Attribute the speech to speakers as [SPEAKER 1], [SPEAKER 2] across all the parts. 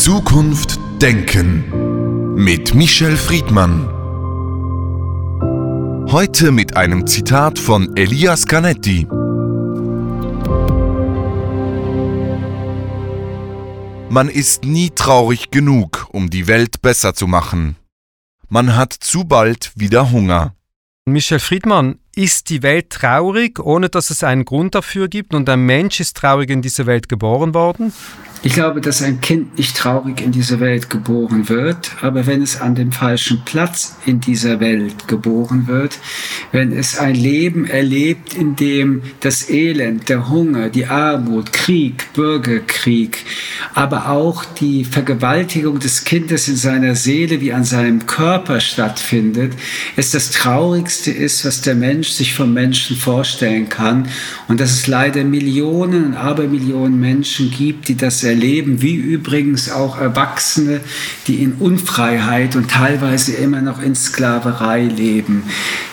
[SPEAKER 1] Zukunft Denken mit Michel Friedmann. Heute mit einem Zitat von Elias Canetti. Man ist nie traurig genug, um die Welt besser zu machen. Man hat zu bald wieder Hunger.
[SPEAKER 2] Michel Friedmann, ist die Welt traurig, ohne dass es einen Grund dafür gibt und ein Mensch ist traurig in diese Welt geboren worden?
[SPEAKER 3] Ich glaube, dass ein Kind nicht traurig in diese Welt geboren wird, aber wenn es an dem falschen Platz in dieser Welt geboren wird, wenn es ein Leben erlebt, in dem das Elend, der Hunger, die Armut, Krieg, Bürgerkrieg, aber auch die Vergewaltigung des Kindes in seiner Seele wie an seinem Körper stattfindet, es das Traurigste ist, was der Mensch sich vom Menschen vorstellen kann und dass es leider Millionen und Abermillionen Menschen gibt, die das erleben, wie übrigens auch Erwachsene, die in Unfreiheit und teilweise immer noch in Sklaverei leben.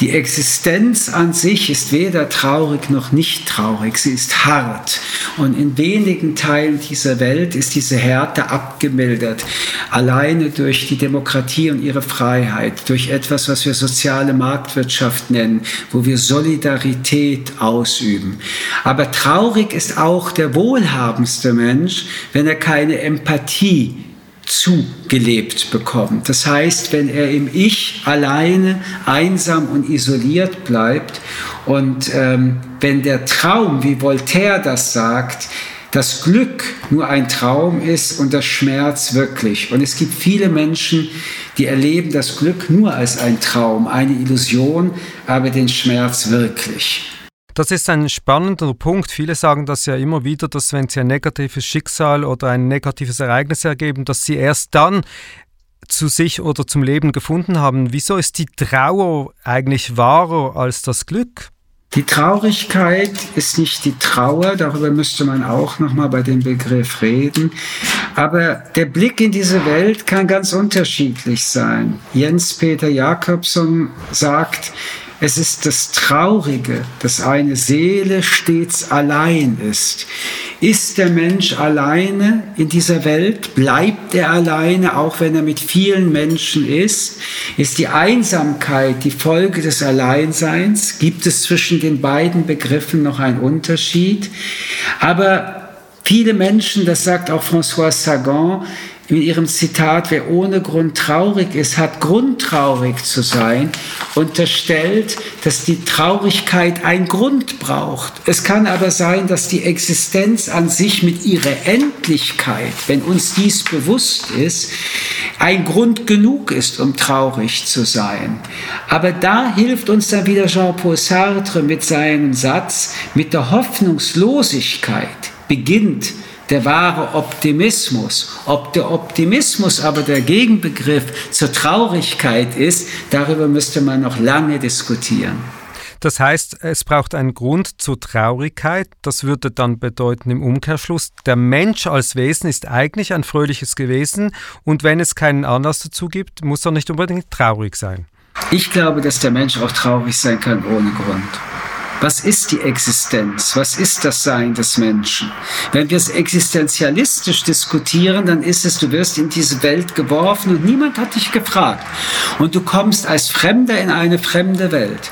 [SPEAKER 3] Die Existenz an sich ist weder traurig noch nicht traurig, sie ist hart. Und in wenigen Teilen dieser Welt ist diese Härte abgemildert, alleine durch die Demokratie und ihre Freiheit, durch etwas, was wir soziale Marktwirtschaft nennen, wo wir Solidarität ausüben. Aber traurig ist auch der wohlhabendste Mensch, wenn er keine Empathie zugelebt bekommt. Das heißt, wenn er im Ich alleine, einsam und isoliert bleibt und ähm, wenn der Traum, wie Voltaire das sagt, das Glück nur ein Traum ist und das Schmerz wirklich. Und es gibt viele Menschen, die erleben das Glück nur als ein Traum, eine Illusion, aber den Schmerz wirklich.
[SPEAKER 2] Das ist ein spannender Punkt. Viele sagen das ja immer wieder, dass wenn sie ein negatives Schicksal oder ein negatives Ereignis ergeben, dass sie erst dann zu sich oder zum Leben gefunden haben. Wieso ist die Trauer eigentlich wahrer als das Glück?
[SPEAKER 3] Die Traurigkeit ist nicht die Trauer, darüber müsste man auch nochmal bei dem Begriff reden. Aber der Blick in diese Welt kann ganz unterschiedlich sein. Jens Peter Jakobson sagt, es ist das Traurige, dass eine Seele stets allein ist. Ist der Mensch alleine in dieser Welt? Bleibt er alleine, auch wenn er mit vielen Menschen ist? Ist die Einsamkeit die Folge des Alleinseins? Gibt es zwischen den beiden Begriffen noch einen Unterschied? Aber viele Menschen, das sagt auch François Sagan, in ihrem Zitat, wer ohne Grund traurig ist, hat Grund traurig zu sein, unterstellt, dass die Traurigkeit einen Grund braucht. Es kann aber sein, dass die Existenz an sich mit ihrer Endlichkeit, wenn uns dies bewusst ist, ein Grund genug ist, um traurig zu sein. Aber da hilft uns dann wieder Jean-Paul Sartre mit seinem Satz, mit der Hoffnungslosigkeit beginnt der wahre Optimismus. Ob der Optimismus aber der Gegenbegriff zur Traurigkeit ist, darüber müsste man noch lange diskutieren.
[SPEAKER 2] Das heißt, es braucht einen Grund zur Traurigkeit. Das würde dann bedeuten im Umkehrschluss, der Mensch als Wesen ist eigentlich ein fröhliches Gewesen und wenn es keinen Anlass dazu gibt, muss er nicht unbedingt traurig sein.
[SPEAKER 3] Ich glaube, dass der Mensch auch traurig sein kann ohne Grund. Was ist die Existenz? Was ist das Sein des Menschen? Wenn wir es existenzialistisch diskutieren, dann ist es, du wirst in diese Welt geworfen und niemand hat dich gefragt. Und du kommst als Fremder in eine fremde Welt.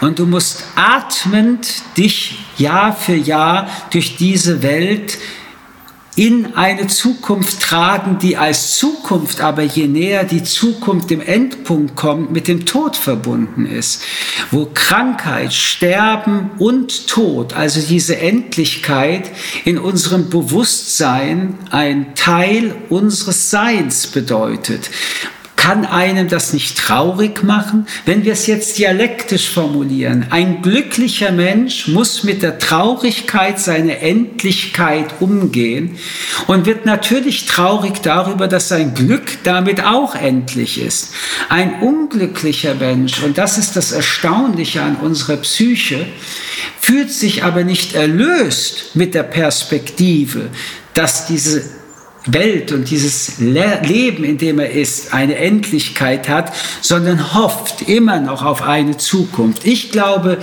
[SPEAKER 3] Und du musst atmend dich Jahr für Jahr durch diese Welt in eine Zukunft tragen, die als Zukunft aber je näher die Zukunft dem Endpunkt kommt, mit dem Tod verbunden ist, wo Krankheit, Sterben und Tod, also diese Endlichkeit in unserem Bewusstsein ein Teil unseres Seins bedeutet. Kann einem das nicht traurig machen? Wenn wir es jetzt dialektisch formulieren, ein glücklicher Mensch muss mit der Traurigkeit seiner Endlichkeit umgehen und wird natürlich traurig darüber, dass sein Glück damit auch endlich ist. Ein unglücklicher Mensch, und das ist das Erstaunliche an unserer Psyche, fühlt sich aber nicht erlöst mit der Perspektive, dass diese Welt und dieses Leben, in dem er ist, eine Endlichkeit hat, sondern hofft immer noch auf eine Zukunft. Ich glaube,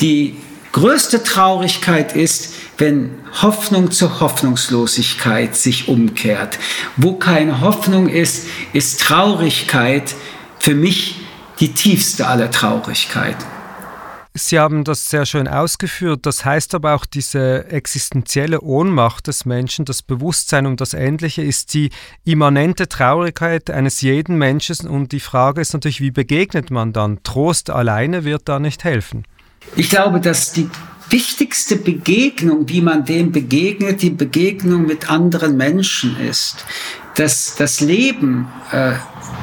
[SPEAKER 3] die größte Traurigkeit ist, wenn Hoffnung zur Hoffnungslosigkeit sich umkehrt. Wo keine Hoffnung ist, ist Traurigkeit für mich die tiefste aller Traurigkeiten.
[SPEAKER 2] Sie haben das sehr schön ausgeführt. Das heißt aber auch, diese existenzielle Ohnmacht des Menschen, das Bewusstsein um das Endliche, ist die immanente Traurigkeit eines jeden Menschen. Und die Frage ist natürlich, wie begegnet man dann? Trost alleine wird da nicht helfen.
[SPEAKER 3] Ich glaube, dass die wichtigste Begegnung, wie man dem begegnet, die Begegnung mit anderen Menschen ist. Dass das Leben äh,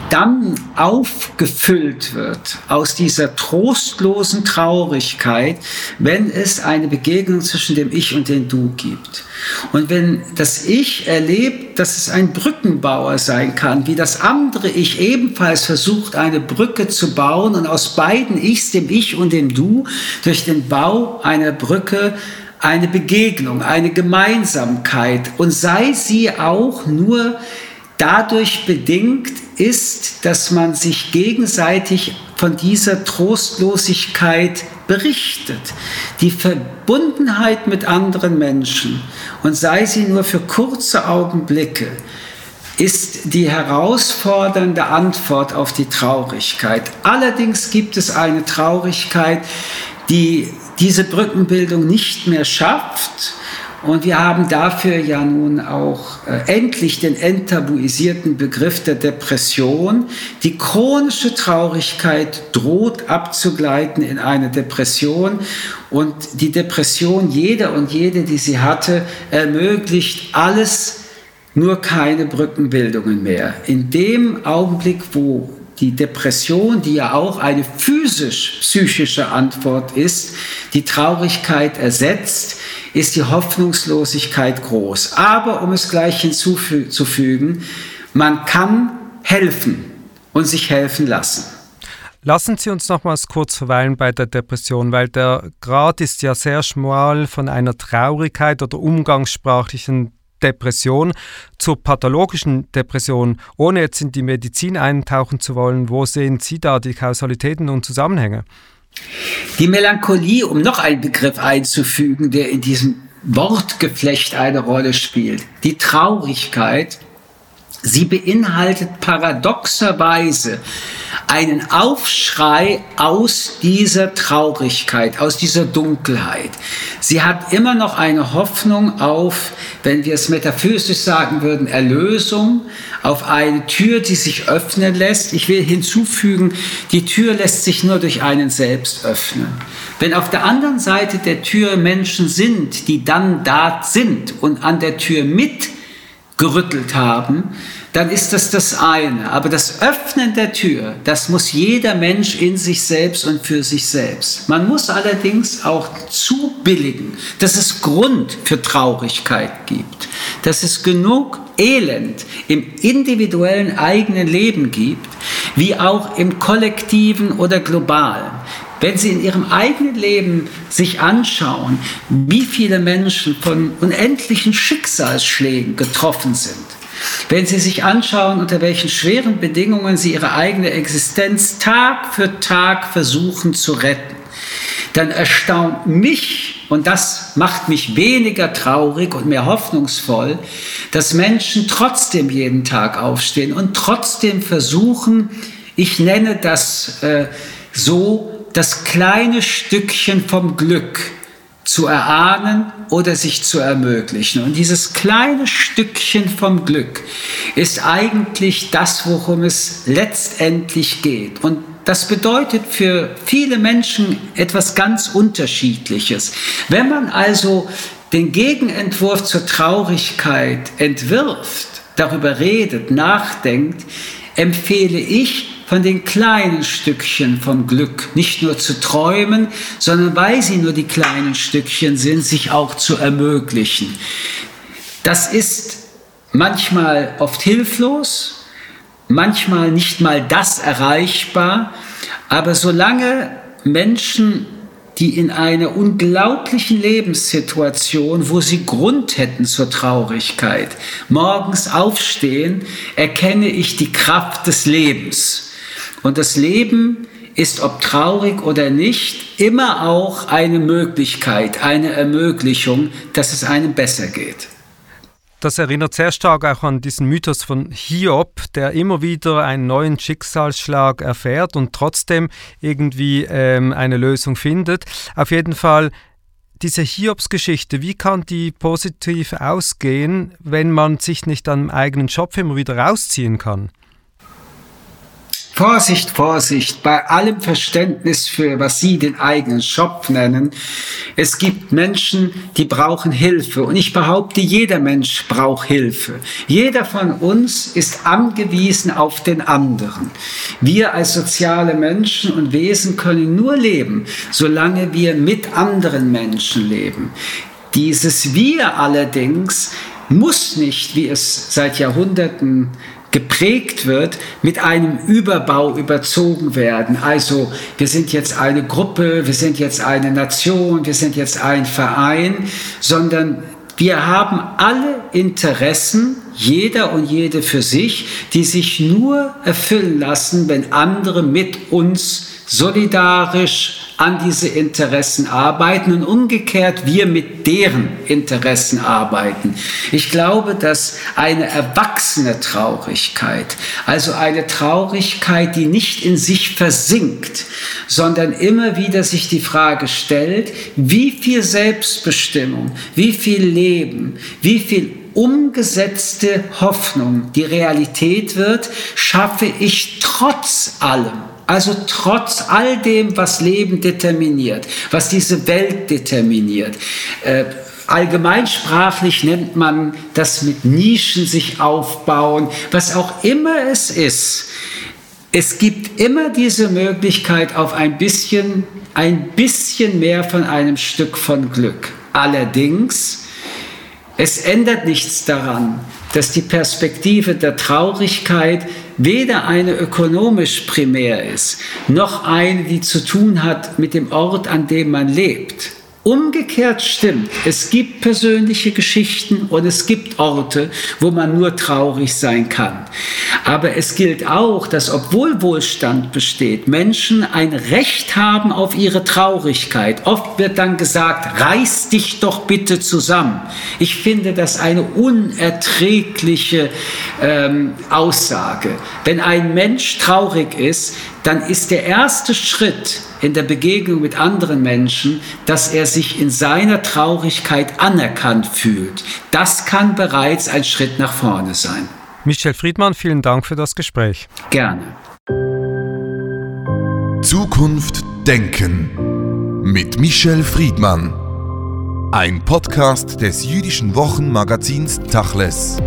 [SPEAKER 3] dann aufgefüllt wird aus dieser trostlosen Traurigkeit, wenn es eine Begegnung zwischen dem Ich und dem Du gibt. Und wenn das Ich erlebt, dass es ein Brückenbauer sein kann, wie das andere Ich ebenfalls versucht, eine Brücke zu bauen und aus beiden Ichs, dem Ich und dem Du, durch den Bau einer Brücke eine Begegnung, eine Gemeinsamkeit und sei sie auch nur dadurch bedingt ist, dass man sich gegenseitig von dieser Trostlosigkeit berichtet. Die Verbundenheit mit anderen Menschen und sei sie nur für kurze Augenblicke, ist die herausfordernde Antwort auf die Traurigkeit. Allerdings gibt es eine Traurigkeit, die diese Brückenbildung nicht mehr schafft und wir haben dafür ja nun auch äh, endlich den enttabuisierten Begriff der Depression. Die chronische Traurigkeit droht abzugleiten in eine Depression. Und die Depression, jeder und jede, die sie hatte, ermöglicht alles, nur keine Brückenbildungen mehr. In dem Augenblick, wo die Depression, die ja auch eine physisch-psychische Antwort ist, die Traurigkeit ersetzt, ist die Hoffnungslosigkeit groß. Aber um es gleich hinzuzufügen, man kann helfen und sich helfen lassen.
[SPEAKER 2] Lassen Sie uns nochmals kurz verweilen bei der Depression, weil der Grad ist ja sehr schmal von einer Traurigkeit oder umgangssprachlichen Depression zur pathologischen Depression, ohne jetzt in die Medizin eintauchen zu wollen. Wo sehen Sie da die Kausalitäten und Zusammenhänge?
[SPEAKER 3] Die Melancholie, um noch einen Begriff einzufügen, der in diesem Wortgeflecht eine Rolle spielt. Die Traurigkeit, sie beinhaltet paradoxerweise einen Aufschrei aus dieser Traurigkeit, aus dieser Dunkelheit. Sie hat immer noch eine Hoffnung auf, wenn wir es metaphysisch sagen würden, Erlösung, auf eine Tür, die sich öffnen lässt. Ich will hinzufügen, die Tür lässt sich nur durch einen selbst öffnen. Wenn auf der anderen Seite der Tür Menschen sind, die dann da sind und an der Tür mitgerüttelt haben, dann ist das das eine. Aber das Öffnen der Tür, das muss jeder Mensch in sich selbst und für sich selbst. Man muss allerdings auch zubilligen, dass es Grund für Traurigkeit gibt, dass es genug Elend im individuellen eigenen Leben gibt, wie auch im kollektiven oder globalen. Wenn Sie in Ihrem eigenen Leben sich anschauen, wie viele Menschen von unendlichen Schicksalsschlägen getroffen sind, wenn Sie sich anschauen, unter welchen schweren Bedingungen Sie Ihre eigene Existenz Tag für Tag versuchen zu retten, dann erstaunt mich, und das macht mich weniger traurig und mehr hoffnungsvoll, dass Menschen trotzdem jeden Tag aufstehen und trotzdem versuchen, ich nenne das äh, so, das kleine Stückchen vom Glück zu erahnen oder sich zu ermöglichen. Und dieses kleine Stückchen vom Glück ist eigentlich das, worum es letztendlich geht. Und das bedeutet für viele Menschen etwas ganz Unterschiedliches. Wenn man also den Gegenentwurf zur Traurigkeit entwirft, darüber redet, nachdenkt, empfehle ich, von den kleinen Stückchen vom Glück nicht nur zu träumen, sondern weil sie nur die kleinen Stückchen sind, sich auch zu ermöglichen. Das ist manchmal oft hilflos, manchmal nicht mal das erreichbar, aber solange Menschen die in einer unglaublichen Lebenssituation, wo sie Grund hätten zur Traurigkeit, morgens aufstehen, erkenne ich die Kraft des Lebens. Und das Leben ist, ob traurig oder nicht, immer auch eine Möglichkeit, eine Ermöglichung, dass es einem besser geht.
[SPEAKER 2] Das erinnert sehr stark auch an diesen Mythos von Hiob, der immer wieder einen neuen Schicksalsschlag erfährt und trotzdem irgendwie ähm, eine Lösung findet. Auf jeden Fall diese Hiobs-Geschichte, wie kann die positiv ausgehen, wenn man sich nicht am eigenen Schopf immer wieder rausziehen kann?
[SPEAKER 3] Vorsicht, Vorsicht, bei allem Verständnis für, was Sie den eigenen Shop nennen. Es gibt Menschen, die brauchen Hilfe. Und ich behaupte, jeder Mensch braucht Hilfe. Jeder von uns ist angewiesen auf den anderen. Wir als soziale Menschen und Wesen können nur leben, solange wir mit anderen Menschen leben. Dieses Wir allerdings muss nicht, wie es seit Jahrhunderten geprägt wird, mit einem Überbau überzogen werden. Also wir sind jetzt eine Gruppe, wir sind jetzt eine Nation, wir sind jetzt ein Verein, sondern wir haben alle Interessen, jeder und jede für sich, die sich nur erfüllen lassen, wenn andere mit uns solidarisch an diese Interessen arbeiten und umgekehrt wir mit deren Interessen arbeiten. Ich glaube, dass eine erwachsene Traurigkeit, also eine Traurigkeit, die nicht in sich versinkt, sondern immer wieder sich die Frage stellt, wie viel Selbstbestimmung, wie viel Leben, wie viel umgesetzte Hoffnung die Realität wird, schaffe ich trotz allem also trotz all dem, was Leben determiniert, was diese Welt determiniert, äh, allgemeinsprachlich nennt man das mit Nischen sich aufbauen, was auch immer es ist. Es gibt immer diese Möglichkeit auf ein bisschen, ein bisschen mehr von einem Stück von Glück. Allerdings, es ändert nichts daran, dass die Perspektive der Traurigkeit weder eine ökonomisch primär ist, noch eine, die zu tun hat mit dem Ort, an dem man lebt. Umgekehrt stimmt, es gibt persönliche Geschichten und es gibt Orte, wo man nur traurig sein kann. Aber es gilt auch, dass obwohl Wohlstand besteht, Menschen ein Recht haben auf ihre Traurigkeit. Oft wird dann gesagt, reiß dich doch bitte zusammen. Ich finde das eine unerträgliche ähm, Aussage. Wenn ein Mensch traurig ist, dann ist der erste Schritt in der Begegnung mit anderen Menschen, dass er sich in seiner Traurigkeit anerkannt fühlt. Das kann bereits ein Schritt nach vorne sein.
[SPEAKER 2] Michel Friedmann, vielen Dank für das Gespräch.
[SPEAKER 3] Gerne.
[SPEAKER 1] Zukunft Denken mit Michel Friedmann. Ein Podcast des jüdischen Wochenmagazins Tachles.